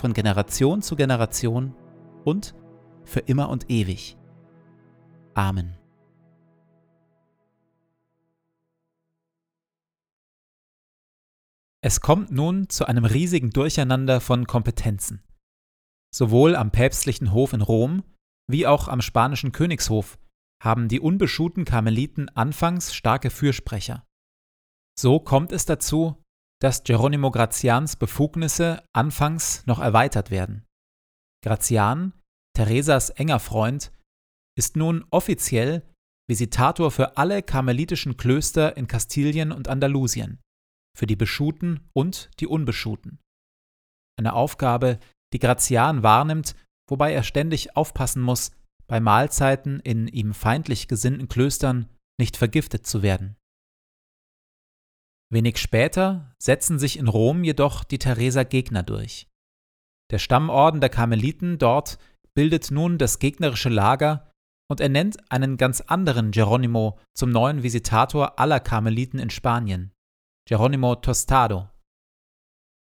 von Generation zu Generation und für immer und ewig. Amen. Es kommt nun zu einem riesigen Durcheinander von Kompetenzen. Sowohl am päpstlichen Hof in Rom wie auch am spanischen Königshof haben die unbeschuhten Karmeliten anfangs starke Fürsprecher. So kommt es dazu, dass Geronimo Grazians Befugnisse anfangs noch erweitert werden. Grazian, Theresas enger Freund, ist nun offiziell Visitator für alle karmelitischen Klöster in Kastilien und Andalusien, für die Beschuten und die Unbeschuten. Eine Aufgabe, die Grazian wahrnimmt, wobei er ständig aufpassen muss, bei Mahlzeiten in ihm feindlich gesinnten Klöstern nicht vergiftet zu werden. Wenig später setzen sich in Rom jedoch die Thereser Gegner durch. Der Stammorden der Karmeliten dort bildet nun das gegnerische Lager und ernennt einen ganz anderen Geronimo zum neuen Visitator aller Karmeliten in Spanien, Geronimo Tostado.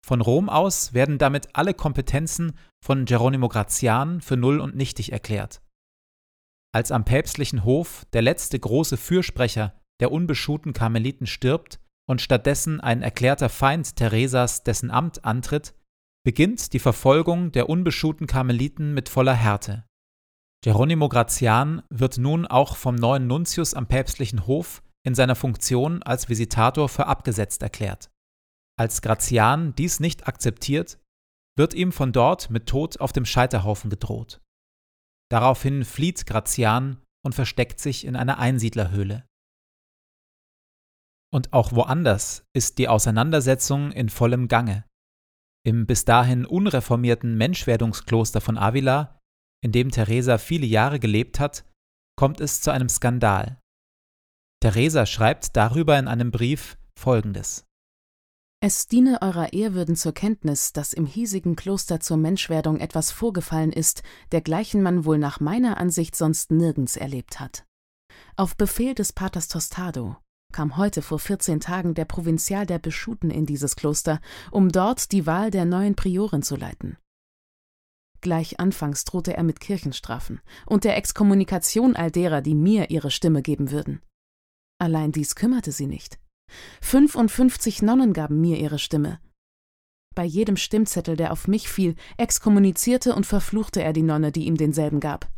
Von Rom aus werden damit alle Kompetenzen von Geronimo Grazian für null und nichtig erklärt. Als am päpstlichen Hof der letzte große Fürsprecher der unbeschuhten Karmeliten stirbt, und stattdessen ein erklärter Feind Theresas dessen Amt antritt, beginnt die Verfolgung der unbeschuhten Karmeliten mit voller Härte. Geronimo Grazian wird nun auch vom neuen Nuntius am päpstlichen Hof in seiner Funktion als Visitator für abgesetzt erklärt. Als Grazian dies nicht akzeptiert, wird ihm von dort mit Tod auf dem Scheiterhaufen gedroht. Daraufhin flieht Grazian und versteckt sich in einer Einsiedlerhöhle. Und auch woanders ist die Auseinandersetzung in vollem Gange. Im bis dahin unreformierten Menschwerdungskloster von Avila in dem Theresa viele Jahre gelebt hat, kommt es zu einem Skandal. Theresa schreibt darüber in einem Brief Folgendes. Es diene eurer Ehrwürden zur Kenntnis, dass im hiesigen Kloster zur Menschwerdung etwas vorgefallen ist, dergleichen man wohl nach meiner Ansicht sonst nirgends erlebt hat. Auf Befehl des Paters Tostado kam heute vor 14 Tagen der Provinzial der Beschuten in dieses Kloster, um dort die Wahl der neuen Priorin zu leiten. Gleich anfangs drohte er mit Kirchenstrafen und der Exkommunikation all derer, die mir ihre Stimme geben würden. Allein dies kümmerte sie nicht. 55 Nonnen gaben mir ihre Stimme. Bei jedem Stimmzettel, der auf mich fiel, exkommunizierte und verfluchte er die Nonne, die ihm denselben gab.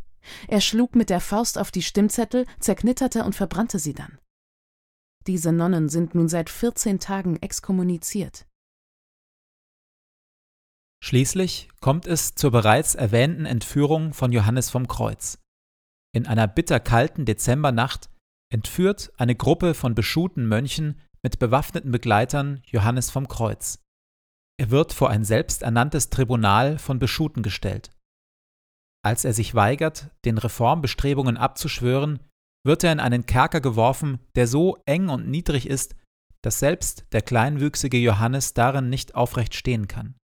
Er schlug mit der Faust auf die Stimmzettel, zerknitterte und verbrannte sie dann. Diese Nonnen sind nun seit 14 Tagen exkommuniziert. Schließlich kommt es zur bereits erwähnten Entführung von Johannes vom Kreuz. In einer bitterkalten Dezembernacht entführt eine Gruppe von beschuten Mönchen mit bewaffneten Begleitern Johannes vom Kreuz. Er wird vor ein selbsternanntes Tribunal von Beschuten gestellt. Als er sich weigert, den Reformbestrebungen abzuschwören, wird er in einen Kerker geworfen, der so eng und niedrig ist, dass selbst der kleinwüchsige Johannes darin nicht aufrecht stehen kann.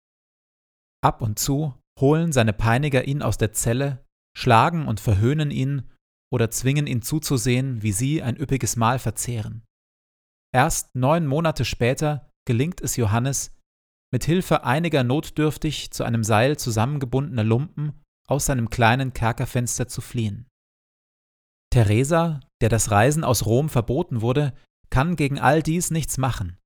Ab und zu holen seine Peiniger ihn aus der Zelle, schlagen und verhöhnen ihn oder zwingen ihn zuzusehen, wie sie ein üppiges Mahl verzehren. Erst neun Monate später gelingt es Johannes, mit Hilfe einiger notdürftig zu einem Seil zusammengebundener Lumpen aus seinem kleinen Kerkerfenster zu fliehen. Theresa, der das Reisen aus Rom verboten wurde, kann gegen all dies nichts machen,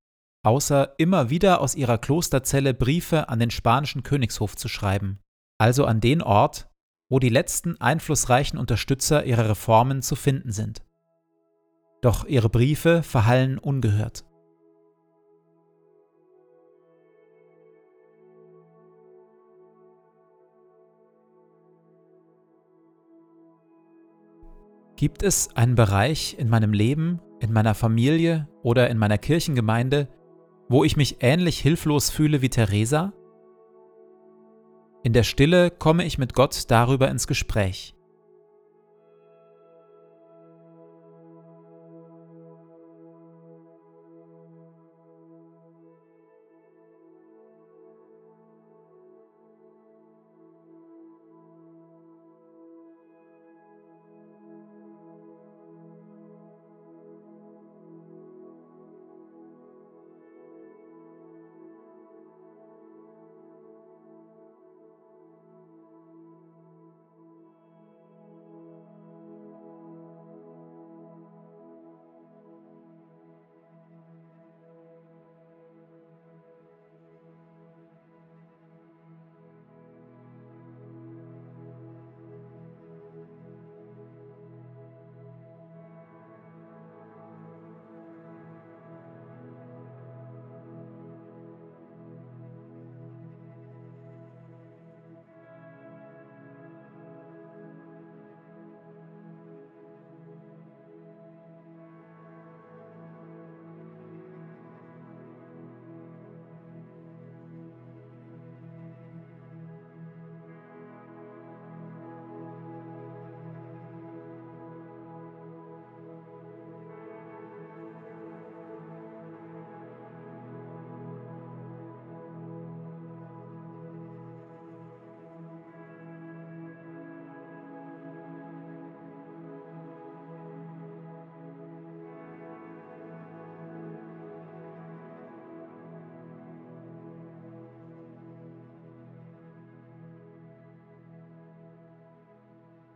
außer immer wieder aus ihrer Klosterzelle Briefe an den spanischen Königshof zu schreiben, also an den Ort, wo die letzten einflussreichen Unterstützer ihrer Reformen zu finden sind. Doch ihre Briefe verhallen ungehört. Gibt es einen Bereich in meinem Leben, in meiner Familie oder in meiner Kirchengemeinde, wo ich mich ähnlich hilflos fühle wie Theresa? In der Stille komme ich mit Gott darüber ins Gespräch.